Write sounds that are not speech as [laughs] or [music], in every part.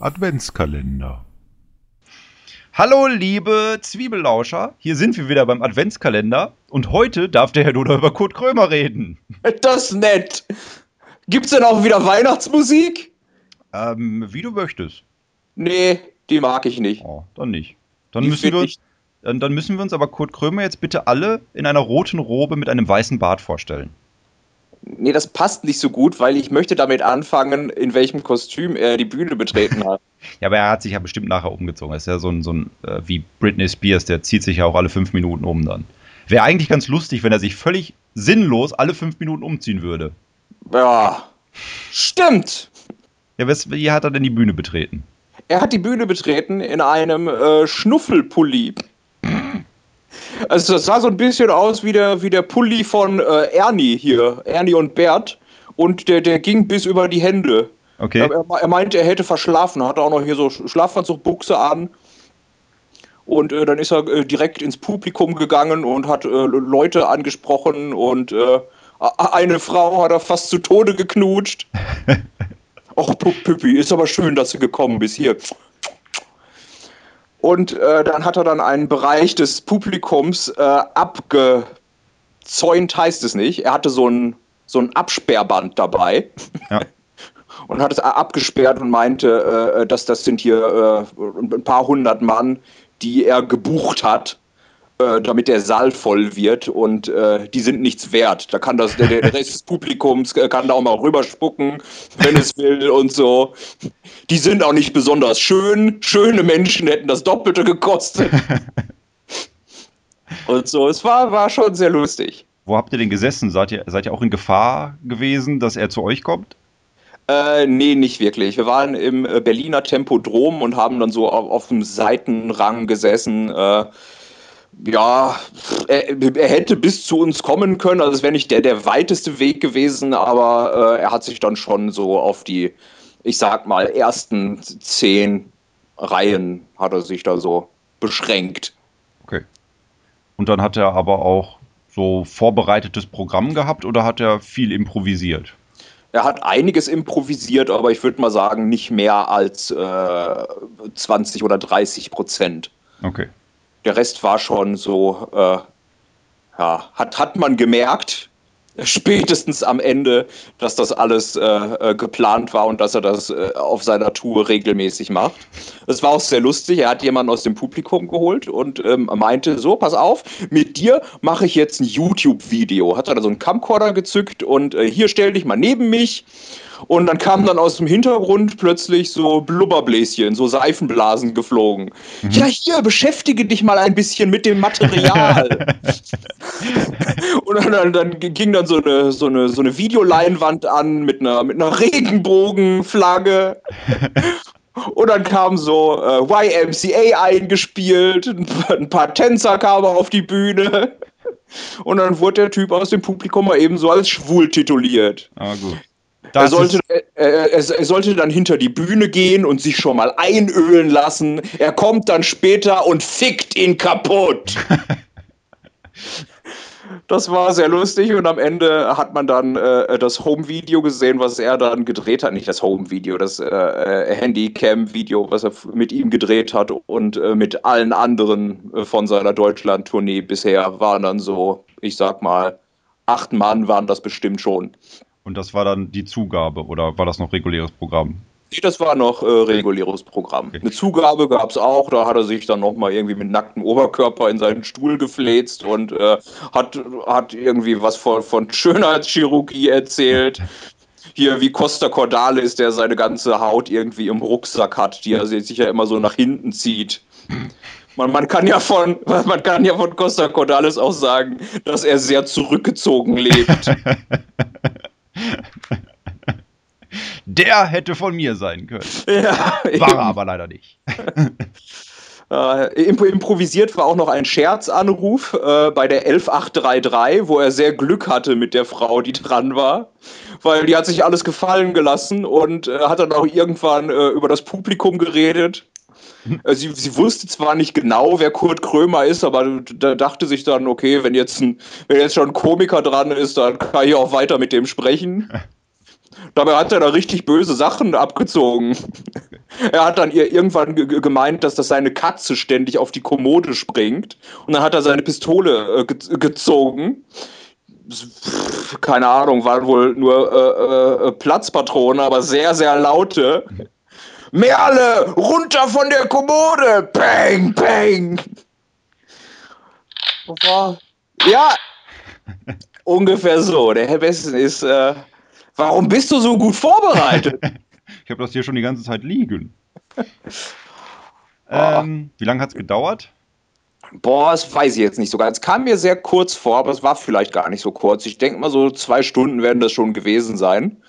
Adventskalender. Hallo, liebe Zwiebellauscher. Hier sind wir wieder beim Adventskalender. Und heute darf der Herr Doder über Kurt Krömer reden. Das ist nett. Gibt's denn auch wieder Weihnachtsmusik? Ähm, wie du möchtest. Nee, die mag ich nicht. Oh, dann nicht. Dann Die müssen, wir uns, dann, dann müssen wir uns aber Kurt Krömer jetzt bitte alle in einer roten Robe mit einem weißen Bart vorstellen. Nee, das passt nicht so gut, weil ich möchte damit anfangen, in welchem Kostüm er die Bühne betreten hat. [laughs] Ja, aber er hat sich ja bestimmt nachher umgezogen. Er ist ja so ein, so ein äh, wie Britney Spears, der zieht sich ja auch alle fünf Minuten um dann. Wäre eigentlich ganz lustig, wenn er sich völlig sinnlos alle fünf Minuten umziehen würde. Ja, stimmt. Ja, wes- wie hat er denn die Bühne betreten? Er hat die Bühne betreten in einem äh, Schnuffelpulli. Also das sah so ein bisschen aus wie der, wie der Pulli von äh, Ernie hier, Ernie und Bert. Und der, der ging bis über die Hände. Okay. Er, er, meinte, er hätte verschlafen, hatte auch noch hier so Schlafanzugbuchse an. Und äh, dann ist er äh, direkt ins Publikum gegangen und hat äh, Leute angesprochen und äh, eine Frau hat er fast zu Tode geknutscht. [laughs] Och, Püppi, ist aber schön, dass du gekommen bist. Hier. Und äh, dann hat er dann einen Bereich des Publikums äh, abgezäunt, heißt es nicht. Er hatte so ein, so ein Absperrband dabei Ja. [laughs] und hat es abgesperrt und meinte, äh, dass das sind hier äh, ein paar hundert Mann, die er gebucht hat, äh, damit der Saal voll wird und äh, die sind nichts wert. Da kann das der, der Rest des Publikums äh, kann da auch mal rüberspucken, wenn es will und so. Die sind auch nicht besonders schön. Schöne Menschen hätten das Doppelte gekostet. [laughs] und so, es war, war schon sehr lustig. Wo habt ihr denn gesessen? Seid ihr, seid ihr auch in Gefahr gewesen, dass er zu euch kommt? Äh, nee, nicht wirklich. Wir waren im äh, Berliner Tempodrom und haben dann so auf, auf dem Seitenrang gesessen. Äh, ja, er, er hätte bis zu uns kommen können. Also es wäre nicht der, der weiteste Weg gewesen, aber äh, er hat sich dann schon so auf die, ich sag mal, ersten zehn Reihen hat er sich da so beschränkt. Okay. Und dann hat er aber auch so vorbereitetes Programm gehabt oder hat er viel improvisiert? Er hat einiges improvisiert, aber ich würde mal sagen, nicht mehr als äh, 20 oder 30 Prozent. Okay. Der Rest war schon so, äh, ja, hat, hat man gemerkt, [laughs] spätestens am Ende, dass das alles äh, äh, geplant war und dass er das äh, auf seiner Tour regelmäßig macht. Es war auch sehr lustig. Er hat jemanden aus dem Publikum geholt und ähm, meinte: So, pass auf, mit dir mache ich jetzt ein YouTube-Video. Hat er da so einen Camcorder gezückt und äh, hier stell dich mal neben mich. Und dann kamen dann aus dem Hintergrund plötzlich so Blubberbläschen, so Seifenblasen geflogen. Ja, hier, beschäftige dich mal ein bisschen mit dem Material. [laughs] Und dann, dann, dann ging dann so eine, so eine, so eine Videoleinwand an mit einer, mit einer Regenbogenflagge. Und dann kam so äh, YMCA eingespielt, ein paar, ein paar Tänzer kamen auf die Bühne. Und dann wurde der Typ aus dem Publikum mal eben so als schwul tituliert. Ah, gut. Er sollte, er, er, er sollte dann hinter die Bühne gehen und sich schon mal einölen lassen. Er kommt dann später und fickt ihn kaputt. [laughs] Das war sehr lustig und am Ende hat man dann äh, das Home-Video gesehen, was er dann gedreht hat. Nicht das Home-Video, das äh, äh, Handycam-Video, was er mit ihm gedreht hat und äh, mit allen anderen äh, von seiner Deutschland-Tournee bisher waren dann so, ich sag mal, acht Mann waren das bestimmt schon. Und das war dann die Zugabe oder war das noch reguläres Programm? Nee, das war noch äh, reguläres Programm. Eine Zugabe gab es auch, da hat er sich dann nochmal irgendwie mit nacktem Oberkörper in seinen Stuhl gefläzt und äh, hat, hat irgendwie was von, von Schönheitschirurgie erzählt. Hier wie Costa Cordalis, der seine ganze Haut irgendwie im Rucksack hat, die er sich ja immer so nach hinten zieht. Man, man, kann ja von, [laughs] man kann ja von Costa Cordalis auch sagen, dass er sehr zurückgezogen lebt. [laughs] Der hätte von mir sein können. [laughs] ja, War er aber leider nicht. Äh, [laughs] imp improvisiert war auch noch ein Scherzanruf äh, bei der 11833, wo er sehr Glück hatte mit der Frau, die dran war. Weil die hat sich alles gefallen gelassen und äh, hat dann auch irgendwann äh, über das Publikum geredet. Äh, Sie, sie wusste zwar nicht genau, wer Kurt Krömer ist, aber da dachte sich dann, okay, wenn jetzt, ein, wenn jetzt schon ein Komiker dran ist, dann kann ich auch weiter mit dem sprechen. [laughs] Dabei hat er da richtig böse Sachen abgezogen. Er hat dann ihr irgendwann gemeint, dass das seine Katze ständig auf die Kommode springt. Und dann hat er seine Pistole äh, ge gezogen. Keine Ahnung, waren wohl nur äh, äh, Platzpatronen, aber sehr, sehr laute. Merle, runter von der Kommode! Bang, bang! Ja, ungefähr so. Der Herr Besten ist. Äh, warum bist du so gut vorbereitet? [laughs] ich habe das hier schon die ganze Zeit liegen. ähm, wie lange hat es gedauert? Boah, das weiß ich jetzt nicht sogar. Es kam mir sehr kurz vor, aber es war vielleicht gar nicht so kurz. Ich denke mal, so zwei Stunden werden das schon gewesen sein.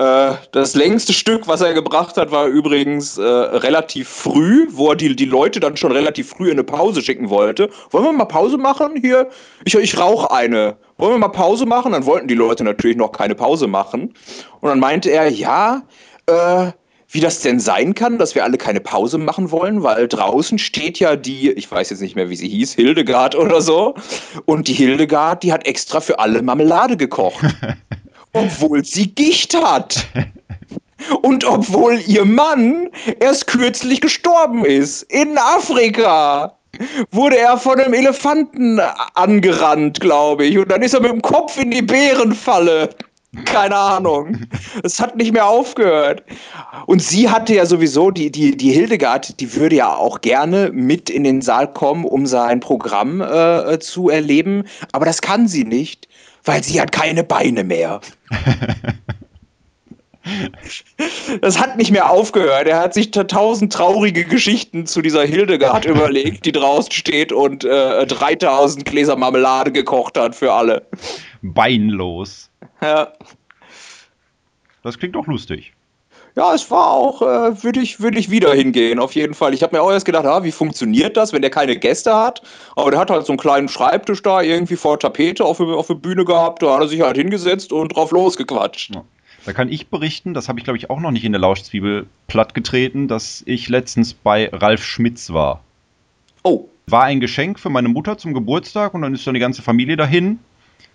Äh, das längste Stück, was er gebracht hat, war übrigens äh, relativ früh, wo er die, die Leute dann schon relativ früh in eine Pause schicken wollte. Wollen wir mal Pause machen? Hier, ich, ich rauche eine. Wollen wir mal Pause machen? Dann wollten die Leute natürlich noch keine Pause machen. Und dann meinte er, ja, äh, wie das denn sein kann, dass wir alle keine Pause machen wollen, weil draußen steht ja die, ich weiß jetzt nicht mehr, wie sie hieß, Hildegard oder so. Und die Hildegard, die hat extra für alle Marmelade gekocht. [laughs] obwohl sie Gicht hat. [laughs] Und obwohl ihr Mann erst kürzlich gestorben ist. In Afrika wurde er von einem Elefanten angerannt, glaube ich. Und dann ist er mit dem Kopf in die Bärenfalle. Keine Ahnung. Es hat nicht mehr aufgehört. Und sie hatte ja sowieso, die, die, die Hildegard, die würde ja auch gerne mit in den Saal kommen, um sein Programm äh, zu erleben. Aber das kann sie nicht, weil sie hat keine Beine mehr. [laughs] Das hat nicht mehr aufgehört. Er hat sich tausend traurige Geschichten zu dieser Hildegard überlegt, die draußen steht und äh, 3000 Gläser Marmelade gekocht hat für alle. Beinlos. Ja. Das klingt doch lustig. Ja, es war auch, äh, würde ich, würd ich wieder hingehen, auf jeden Fall. Ich habe mir auch erst gedacht, ah, wie funktioniert das, wenn der keine Gäste hat? Aber der hat halt so einen kleinen Schreibtisch da irgendwie vor Tapete auf, auf der Bühne gehabt. Da hat er sich halt hingesetzt und drauf losgequatscht. Ja. Da kann ich berichten, das habe ich glaube ich auch noch nicht in der Lauschzwiebel plattgetreten, dass ich letztens bei Ralf Schmitz war. Oh. War ein Geschenk für meine Mutter zum Geburtstag und dann ist dann die ganze Familie dahin.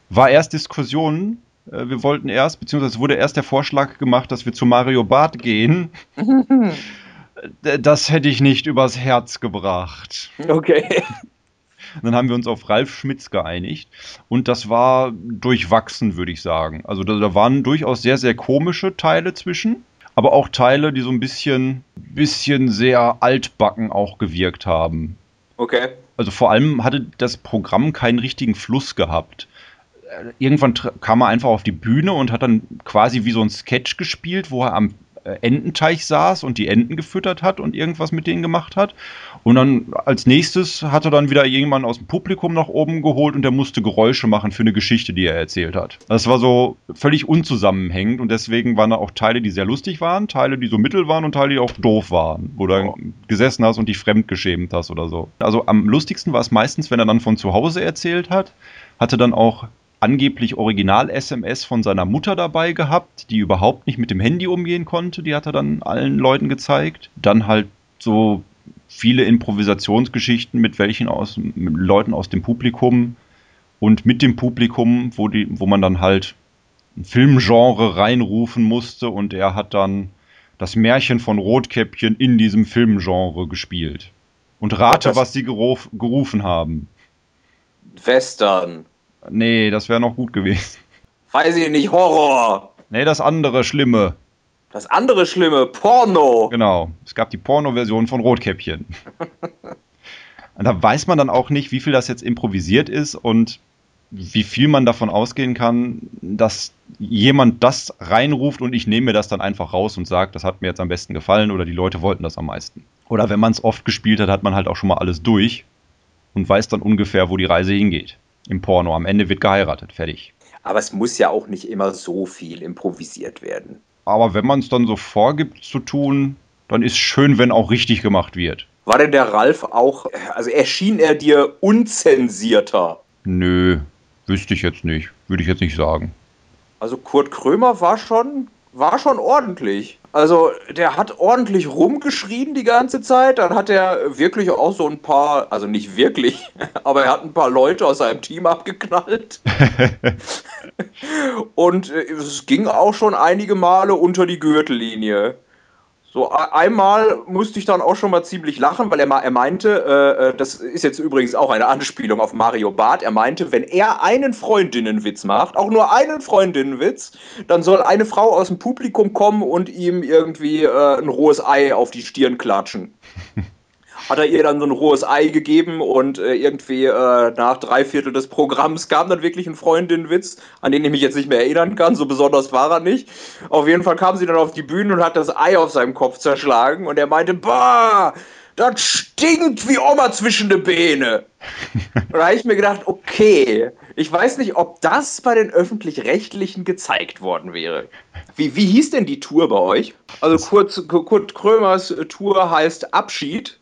War erst Diskussionen, wir wollten erst, beziehungsweise wurde erst der Vorschlag gemacht, dass wir zu Mario Barth gehen. [laughs] das hätte ich nicht übers Herz gebracht. Okay. [laughs] Dann haben wir uns auf Ralf Schmitz geeinigt und das war durchwachsen, würde ich sagen. Also da, da, waren durchaus sehr, sehr komische Teile zwischen, aber auch Teile, die so ein bisschen, bisschen sehr altbacken auch gewirkt haben. Okay. Also vor allem hatte das Programm keinen richtigen Fluss gehabt irgendwann kam er einfach auf die Bühne und hat dann quasi wie so ein Sketch gespielt, wo er am äh, Ententeich saß und die Enten gefüttert hat und irgendwas mit denen gemacht hat. Und dann als nächstes hat er dann wieder jemanden aus dem Publikum nach oben geholt und der musste Geräusche machen für eine Geschichte, die er erzählt hat. Das war so völlig unzusammenhängend und deswegen waren da auch Teile, die sehr lustig waren, Teile, die so mittel waren und Teile, die auch doof waren, wo du oh. gesessen hast und dich fremdgeschämt hast oder so. Also am lustigsten war es meistens, wenn er dann von zu Hause erzählt hat, hatte dann auch angeblich Original-SMS von seiner Mutter dabei gehabt, die überhaupt nicht mit dem Handy umgehen konnte. Die hat er dann allen Leuten gezeigt. Dann halt so viele Improvisationsgeschichten mit welchen aus mit Leuten aus dem Publikum und mit dem Publikum, wo die, wo man dann halt ein Filmgenre reinrufen musste und er hat dann das Märchen von Rotkäppchen in diesem Filmgenre gespielt. Und rate, was sie gerufen haben. Western. Nee, das wäre noch gut gewesen. Weiß ich nicht, Horror. Nee, das andere Schlimme. Das andere Schlimme, Porno. Genau, es gab die Porno-Version von Rotkäppchen. [laughs] und da weiß man dann auch nicht, wie viel das jetzt improvisiert ist und wie viel man davon ausgehen kann, dass jemand das reinruft und ich nehme mir das dann einfach raus und sage, das hat mir jetzt am besten gefallen oder die Leute wollten das am meisten. Oder wenn man es oft gespielt hat, hat man halt auch schon mal alles durch und weiß dann ungefähr, wo die Reise hingeht im Porno. Am Ende wird geheiratet, fertig. Aber es muss ja auch nicht immer so viel improvisiert werden. Aber wenn man es dann so vorgibt zu tun, dann ist schön, wenn auch richtig gemacht wird. War denn der Ralf auch, also erschien er dir unzensierter? Nö, wüsste ich jetzt nicht, würde ich jetzt nicht sagen. Also Kurt Krömer war schon war schon ordentlich. Also der hat ordentlich rumgeschrien die ganze Zeit. Dann hat er wirklich auch so ein paar, also nicht wirklich, [laughs] aber er hat ein paar Leute aus seinem Team abgeknallt. [laughs] Und äh, es ging auch schon einige Male unter die Gürtellinie. So, einmal musste ich dann auch schon mal ziemlich lachen, weil er, er meinte, äh, äh, das ist jetzt übrigens auch eine Anspielung auf Mario Barth, er meinte, wenn er einen Freundinnenwitz macht, auch nur einen Freundinnenwitz, dann soll eine Frau aus dem Publikum kommen und ihm irgendwie äh, ein rohes Ei auf die Stirn klatschen. [laughs] hat er ihr dann so ein rohes Ei gegeben und äh, irgendwie äh, nach drei Viertel des Programms kam dann wirklich ein Freundinnenwitz, an den ich mich jetzt nicht mehr erinnern kann, so besonders war er nicht. Auf jeden Fall kam sie dann auf die Bühne und hat das Ei auf seinem Kopf zerschlagen und er meinte, bah, das stinkt wie Oma zwischen den Beine. [laughs] und da habe ich mir gedacht, okay, ich weiß nicht, ob das bei den Öffentlich-Rechtlichen gezeigt worden wäre. Wie, wie hieß denn die Tour bei euch? Also Kurt, Kurt Krömers Tour heißt Abschied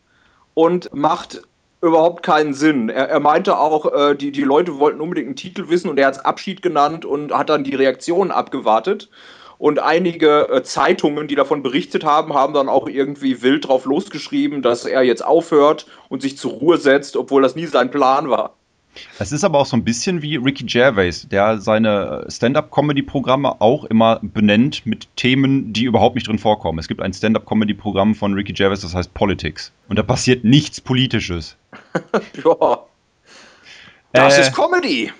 und macht überhaupt keinen Sinn. Er, er meinte auch, äh, die, die Leute wollten unbedingt einen Titel wissen und er hat es Abschied genannt und hat dann die Reaktionen abgewartet. Und einige äh, Zeitungen, die davon berichtet haben, haben dann auch irgendwie wild drauf losgeschrieben, dass er jetzt aufhört und sich zur Ruhe setzt, obwohl das nie sein Plan war. Es ist aber auch so ein bisschen wie Ricky Gervais, der seine Stand-up-Comedy-Programme auch immer benennt mit Themen, die überhaupt nicht drin vorkommen. Es gibt ein Stand-up-Comedy-Programm von Ricky Gervais, das heißt Politics. Und da passiert nichts Politisches. [laughs] ja. Das äh, ist Comedy.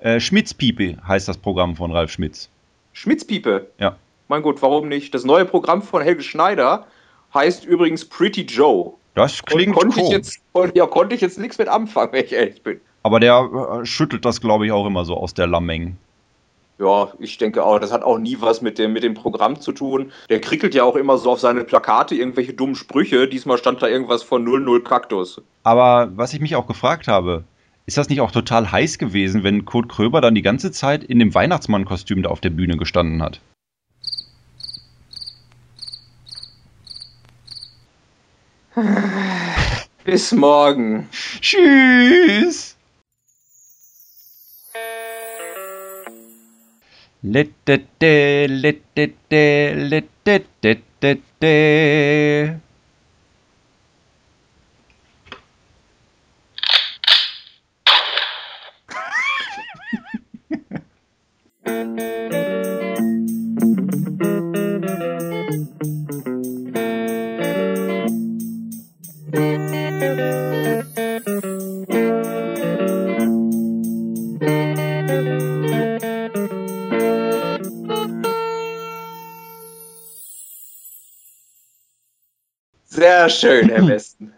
Äh, Schmitzpiepe heißt das Programm von Ralf Schmitz. Schmitzpiepe? Ja. Mein Gott, warum nicht? Das neue Programm von Helge Schneider heißt übrigens Pretty Joe. Das klingt Und konnte ich jetzt, ja, konnte ich jetzt nichts mit anfangen, wenn ich ehrlich bin. Aber der äh, schüttelt das, glaube ich, auch immer so aus der Lameng. Ja, ich denke auch, das hat auch nie was mit dem, mit dem Programm zu tun. Der krickelt ja auch immer so auf seine Plakate irgendwelche dummen Sprüche. Diesmal stand da irgendwas von 00 Kaktus. Aber was ich mich auch gefragt habe, ist das nicht auch total heiß gewesen, wenn Kurt Kröber dann die ganze Zeit in dem Weihnachtsmann-Kostüm da auf der Bühne gestanden hat? Bis morgen. Tschüss. Lit lit lit lit lit lit lit. Thank you. Herr Westen.